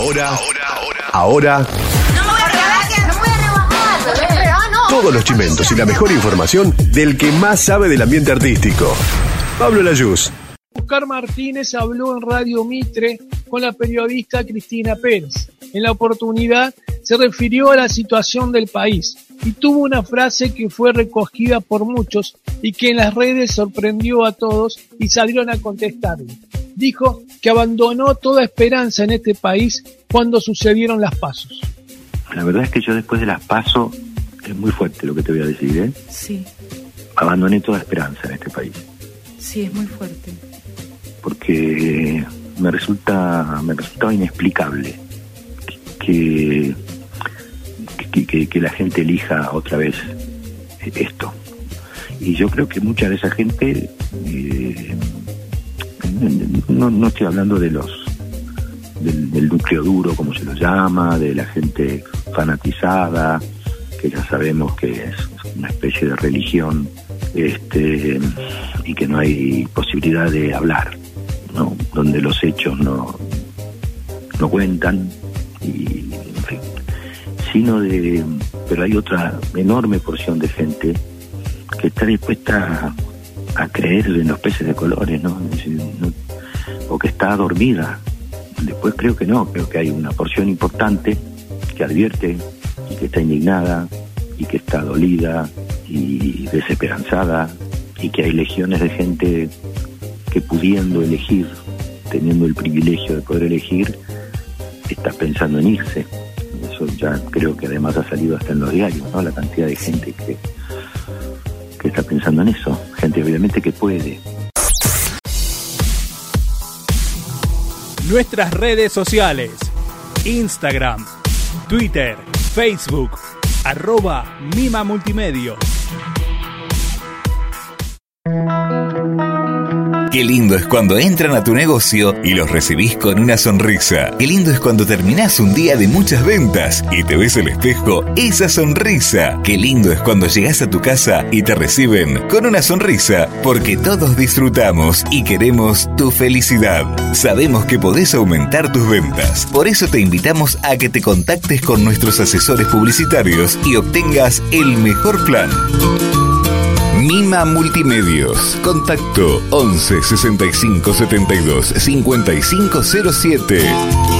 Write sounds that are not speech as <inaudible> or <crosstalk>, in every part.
Ahora, ahora, ahora, ahora. No me voy a rebajar, no me voy a rebajar. Ah, no. Todos los chimentos y la mejor información del que más sabe del ambiente artístico. Pablo Layuz. Oscar Martínez habló en Radio Mitre con la periodista Cristina Pérez. En la oportunidad se refirió a la situación del país y tuvo una frase que fue recogida por muchos y que en las redes sorprendió a todos y salieron a contestarle. Dijo que abandonó toda esperanza en este país cuando sucedieron las pasos. La verdad es que yo después de las pasos, es muy fuerte lo que te voy a decir, ¿eh? Sí, Abandoné toda esperanza en este país. sí, es muy fuerte. porque me resulta me resultaba inexplicable que que, que- que la gente elija otra vez esto y yo creo que mucha de esa gente eh, no, no estoy hablando de los del, núcleo duro como se lo llama de la gente fanatizada que ya sabemos que es una especie de religión este y que no hay posibilidad de hablar ¿no? donde los hechos no no cuentan y sino de pero hay otra enorme porción de gente que está dispuesta a, creer en los peces de colores no- o que está dormida después creo que no creo que hay una porción importante que advierte y que está indignada y que está dolida y desesperanzada y que hay legiones de gente que pudiendo elegir, teniendo el privilegio de poder elegir, está pensando en irse. Eso ya creo que además ha salido hasta en los diarios, ¿no? La cantidad de gente que, que está pensando en eso. Gente obviamente que puede. Nuestras redes sociales. Instagram, Twitter, Facebook, arroba Mima Multimedios. Qué lindo es cuando entran a tu negocio y los recibís con una sonrisa. Qué lindo es cuando terminás un día de muchas ventas y te ves al espejo esa sonrisa. Qué lindo es cuando llegás a tu casa y te reciben con una sonrisa porque todos disfrutamos y queremos tu felicidad. Sabemos que podés aumentar tus ventas. Por eso te invitamos a que te contactes con nuestros asesores publicitarios y obtengas el mejor plan. Multimedios. Contacto 11 65 72 5507.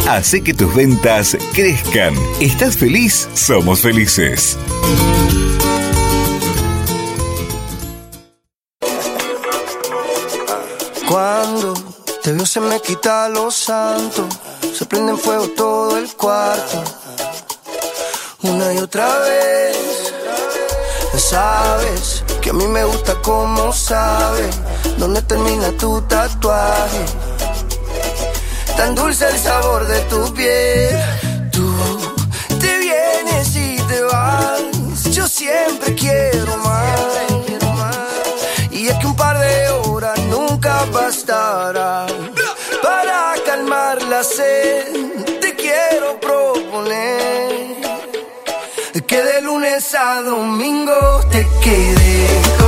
Hace que tus ventas crezcan. ¿Estás feliz? Somos felices. Cuando te veo se me quita lo santo, se prende en fuego todo el cuarto. Una y otra vez, sabes que a mí me gusta como sabes dónde termina tu tatuaje. Tan dulce el sabor de tu piel, tú te vienes y te vas. Yo siempre quiero más. Y es que un par de horas nunca bastará para calmar la sed. Domingo te quedes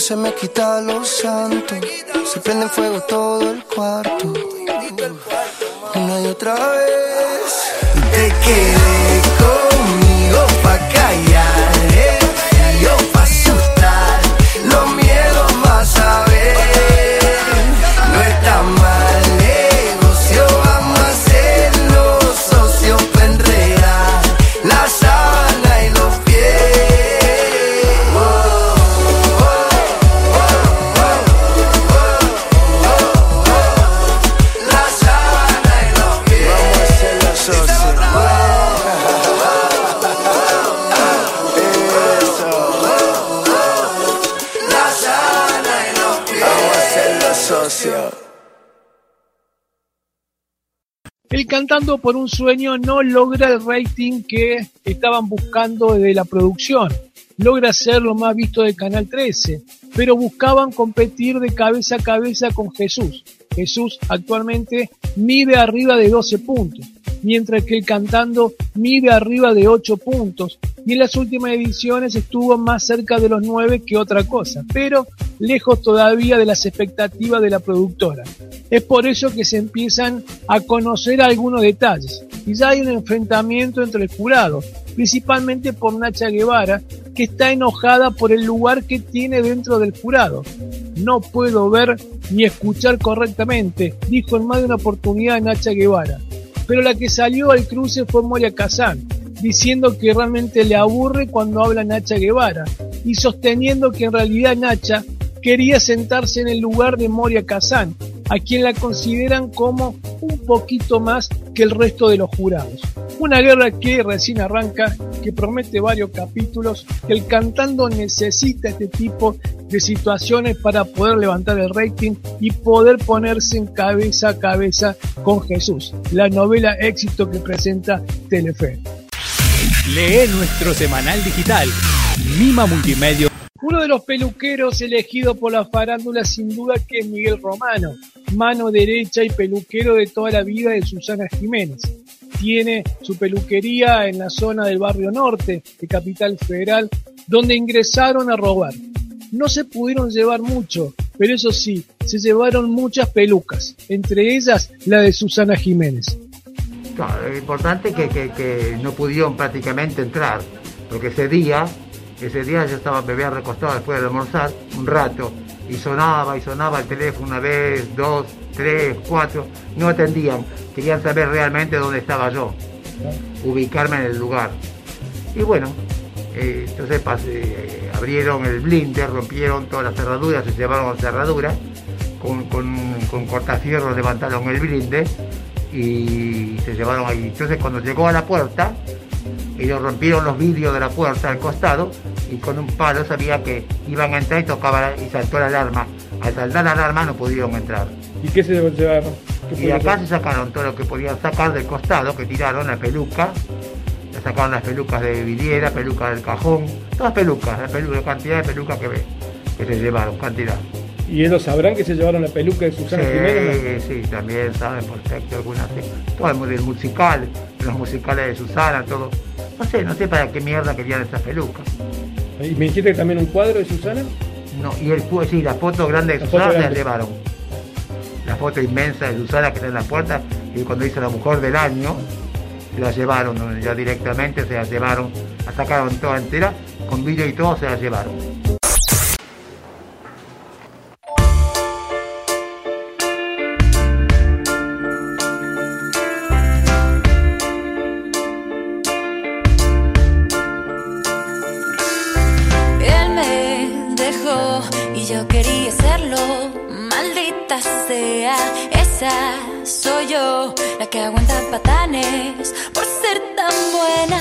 se me quita los santos. Se prende en fuego todo el cuarto. Una y otra vez. Te quedé El Cantando por un Sueño no logra el rating que estaban buscando desde la producción. Logra ser lo más visto de Canal 13, pero buscaban competir de cabeza a cabeza con Jesús. Jesús actualmente mide arriba de 12 puntos, mientras que el Cantando mide arriba de 8 puntos y en las últimas ediciones estuvo más cerca de los 9 que otra cosa, pero lejos todavía de las expectativas de la productora. Es por eso que se empiezan a conocer algunos detalles y ya hay un enfrentamiento entre el jurado, principalmente por Nacha Guevara, que está enojada por el lugar que tiene dentro del jurado. No puedo ver ni escuchar correctamente, dijo en más de una oportunidad Nacha Guevara. Pero la que salió al cruce fue Moria Kazán, diciendo que realmente le aburre cuando habla Nacha Guevara y sosteniendo que en realidad Nacha quería sentarse en el lugar de Moria Kazán, a quien la consideran como un poquito más que el resto de los jurados. Una guerra que recién arranca, que promete varios capítulos, que el cantando necesita este tipo de situaciones para poder levantar el rating y poder ponerse en cabeza a cabeza con Jesús, la novela éxito que presenta Telefe. Lee nuestro semanal digital, Mima Multimedia. Uno de los peluqueros elegidos por la farándula sin duda que es Miguel Romano, mano derecha y peluquero de toda la vida de Susana Jiménez. Tiene su peluquería en la zona del barrio norte de Capital Federal, donde ingresaron a robar. No se pudieron llevar mucho, pero eso sí, se llevaron muchas pelucas, entre ellas la de Susana Jiménez. Claro, lo importante que- que no pudieron prácticamente entrar, porque ese día, ese día yo estaba, me había recostado después de almorzar un rato, y sonaba y sonaba el teléfono una vez, dos, tres, cuatro, no atendían, querían saber realmente dónde estaba yo, ubicarme en el lugar. Y bueno, eh, entonces eh, abrieron el blinde, rompieron todas las cerraduras, se llevaron cerraduras, con, con, con cortafierro levantaron el blinde y se llevaron ahí. Entonces cuando llegó a la puerta, ellos rompieron los vidrios de la puerta al costado y con un palo sabía que iban a entrar y tocaba y saltó la alarma. Al saltar la alarma no pudieron entrar. ¿Y qué se llevaron? ¿Qué Y acá se sacaron todo lo que podían sacar del costado, que tiraron la peluca, le sacaron las pelucas de vidriera, pelucas del cajón, todas pelucas, la, pelu- la cantidad de pelucas que, que se llevaron, cantidad. ¿Y ellos sabrán que se llevaron la peluca de Susana Jiménez? Sí, sí, también saben perfecto algunas sí. Todo el, musical, los musicales de Susana, todo. No sé, no sé para qué mierda querían esas pelucas. ¿Y me dijiste también un cuadro de Susana? No, y el sí, la foto grande de La Susana se la llevaron. La foto inmensa de Susana que está en la puerta y cuando hizo la mujer del año, la llevaron, ya directamente se la llevaron, la sacaron toda entera, con vídeo y todo se la llevaron. Quería serlo. Maldita sea, esa soy yo, la que aguanta patanes por ser tan buena.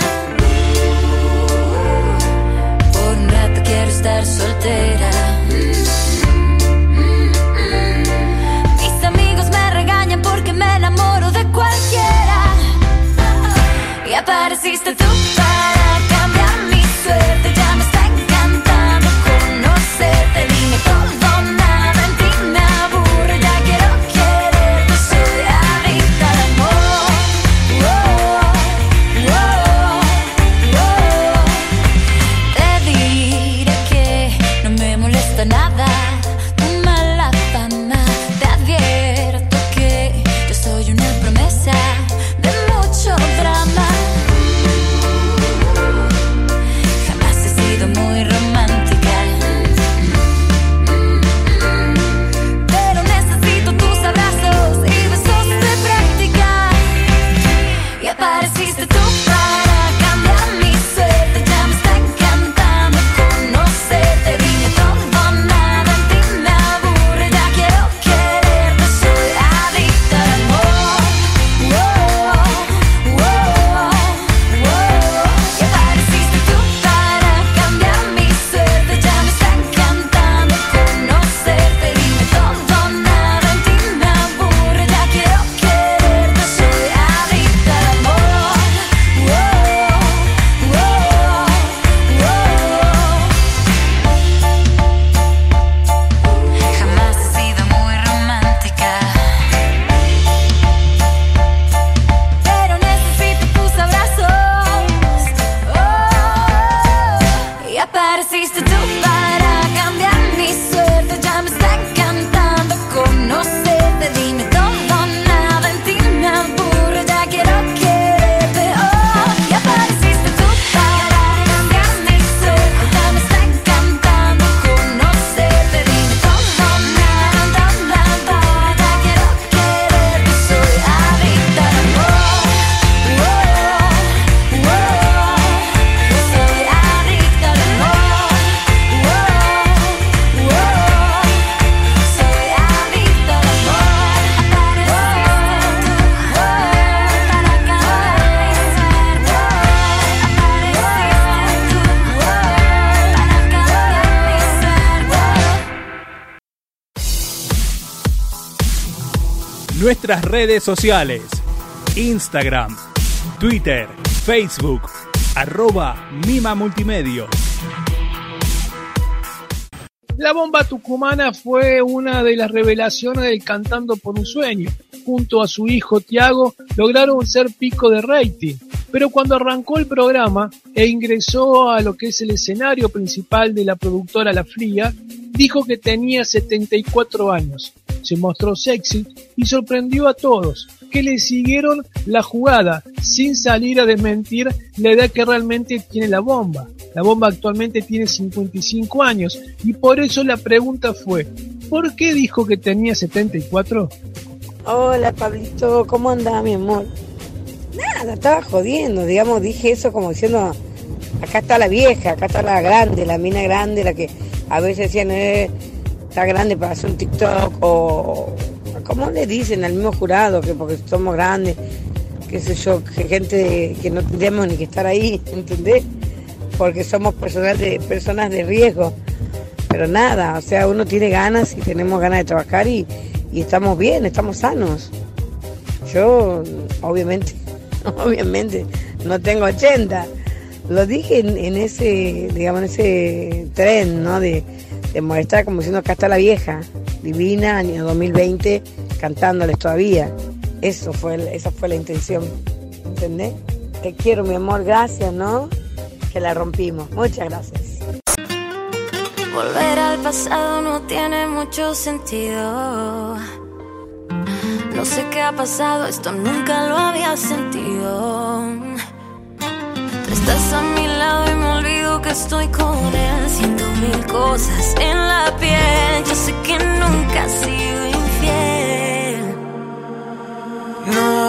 Por un rato quiero estar soltera. Mis amigos me regañan porque me enamoro de cualquiera. Y apareciste tú para Redes sociales. Instagram, Twitter, Facebook, arroba Mima Multimedio. La bomba tucumana fue una de las revelaciones del Cantando por un Sueño. Junto a su hijo Tiago lograron ser pico de rating, pero cuando arrancó el programa e ingresó a lo que es el escenario principal de la productora La Fría, dijo que tenía 74 años. Se mostró sexy y sorprendió a todos, que le siguieron la jugada sin salir a desmentir la edad que realmente tiene la bomba. La bomba actualmente tiene 55 años y por eso la pregunta fue, ¿por qué dijo que tenía 74? Hola Pablito, ¿cómo andás mi amor? Nada, estaba jodiendo, digamos, dije eso como diciendo, acá está la vieja, acá está la grande, la mina grande, la que a veces decían, eh, está grande para hacer un TikTok o, ¿cómo le dicen al mismo jurado? Que porque somos grandes, qué sé yo, que gente que no tendríamos ni que estar ahí, <laughs> ¿entendés? Porque somos personas de, personas de riesgo. Pero nada, o sea, uno tiene ganas y tenemos ganas de trabajar y, y estamos bien, estamos sanos. Yo, obviamente, <laughs> obviamente, no tengo 80. Lo dije en, en ese, digamos, en ese tren, ¿no? De, de molestar como diciendo acá está la vieja, divina, año 2020, cantándoles todavía. Eso fue, esa fue la intención, ¿entendés? Te quiero, mi amor, gracias, ¿no? Que la rompimos. Muchas gracias. Volver al pasado no tiene mucho sentido. No sé qué ha pasado, esto nunca lo había sentido. Tú que estoy con él, haciendo mil cosas en la piel. Yo sé que nunca has sido infiel. No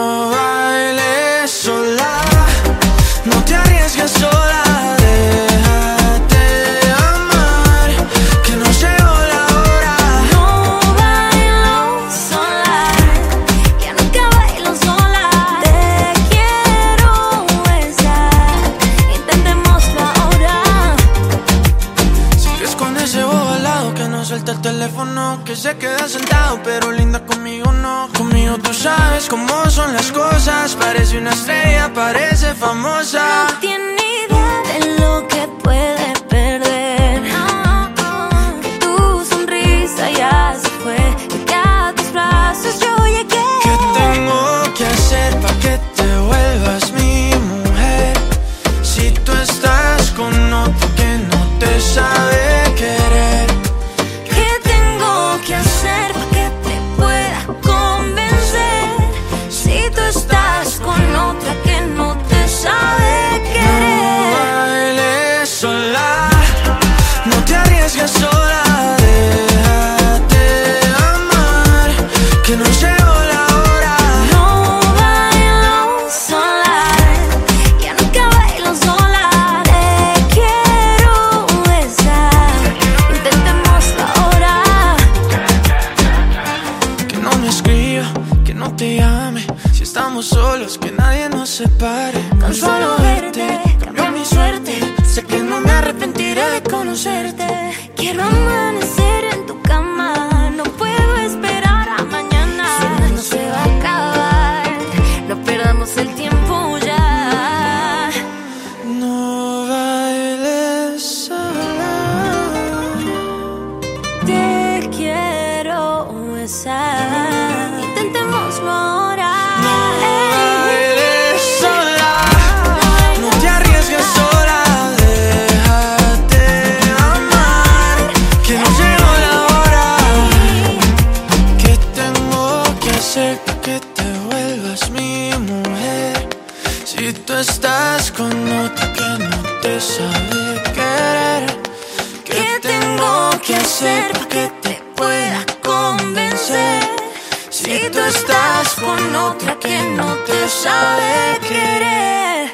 Si tú estás con otra que no te sabe querer.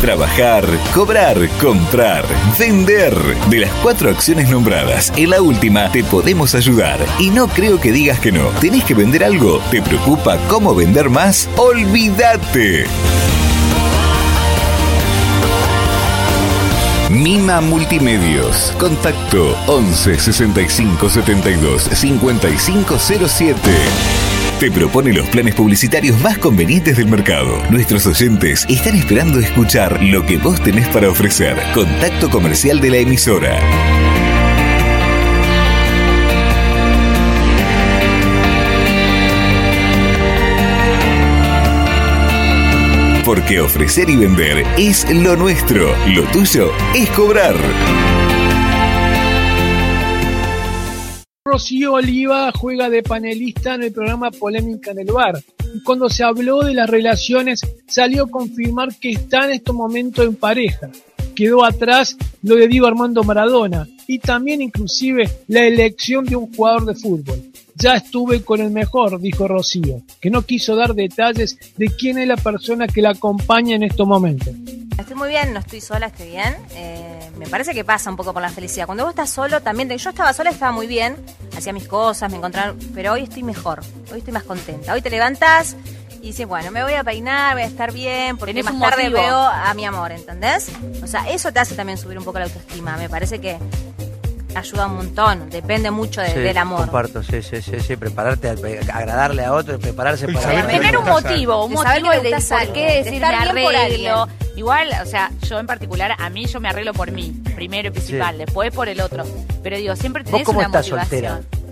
Trabajar, cobrar, comprar, vender. De las cuatro acciones nombradas, en la última te podemos ayudar. Y no creo que digas que no. ¿Tenés que vender algo? ¿Te preocupa cómo vender más? ¡Olvídate! Mima Multimedios. Contacto 11 65 72 5507. Te propone los planes publicitarios más convenientes del mercado. Nuestros oyentes están esperando escuchar lo que vos tenés para ofrecer. Contacto comercial de la emisora. Porque ofrecer y vender es lo nuestro. Lo tuyo es cobrar. Rocío Oliva juega de panelista en el programa Polémica en el Bar. Cuando se habló de las relaciones, salió a confirmar que está en estos momentos en pareja. Quedó atrás lo de Diego Armando Maradona y también inclusive la elección de un jugador de fútbol. Ya estuve con el mejor, dijo Rocío, que no quiso dar detalles de quién es la persona que la acompaña en estos momentos. Estoy muy bien, no estoy sola, estoy bien. Eh, me parece que pasa un poco por la felicidad. Cuando vos estás solo, también. Yo estaba sola, estaba muy bien, hacía mis cosas, me encontraba. Pero hoy estoy mejor, hoy estoy más contenta. Hoy te levantás y dices, bueno, me voy a peinar, voy a estar bien, porque Tenés más tarde motivo. veo a mi amor, ¿entendés? O sea, eso te hace también subir un poco la autoestima. Me parece que ayuda un montón, depende mucho de- Sí, del amor. Comparto, sí, sí, sí, sí, prepararte a agradarle a otro, prepararse para Tener un motivo, un motivo de qué de decir me arreglo. Igual, o sea, yo en particular, a mí yo me arreglo por mí, primero y principal, Sí. después por el otro. Pero digo, siempre ¿Vos tenés cómo una estás motivación. soltera?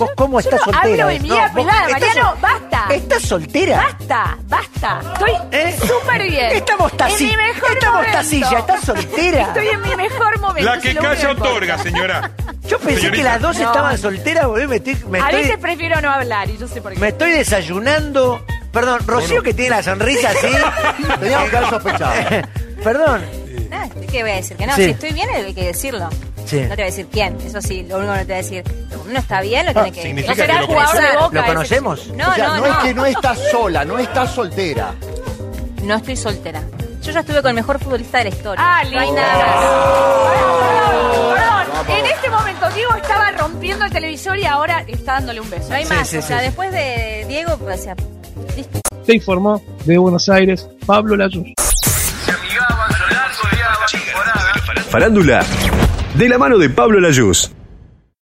¿Vos cómo estás Yo no soltera? hablo de mi No, vida vos privada, estás Mariano, sol- basta. ¿Estás soltera? Basta, basta. Estoy ¿Eh? súper bien. Esta mostaci- En mi mejor esta momento. mostacilla, ¿estás soltera? Estoy en mi mejor momento. La que calla otorga, señora. Yo pensé que Señorita. las dos No. estaban solteras, boludo. Me estoy, me A estoy- veces prefiero no hablar y yo sé por qué. me estoy desayunando. Perdón, Rocío que tiene la sonrisa así. <laughs> Teníamos que haber sospechado. <laughs> Perdón. Ah, ¿Qué voy a decir? Que no, Sí. si estoy bien hay que decirlo. Sí. No te voy a decir quién, eso sí, lo único que no te voy a decir. Uno está bien, lo tiene que no será jugador de conoces. boca. ¿Lo conocemos? No, o sea, no, no, no. es que no estás sola, no estás soltera. No estoy soltera. Yo ya estuve con el mejor futbolista de la historia. Ah, no hay nada más. Perdón, perdón. En este momento Diego estaba rompiendo el televisor y ahora está dándole un beso. No hay Sí, más. sí, o sea, sí. después de Diego, pues, o sea, listo. Se informó de Buenos Aires Pablo Layuz. Farándula de la mano de Pablo Layuz.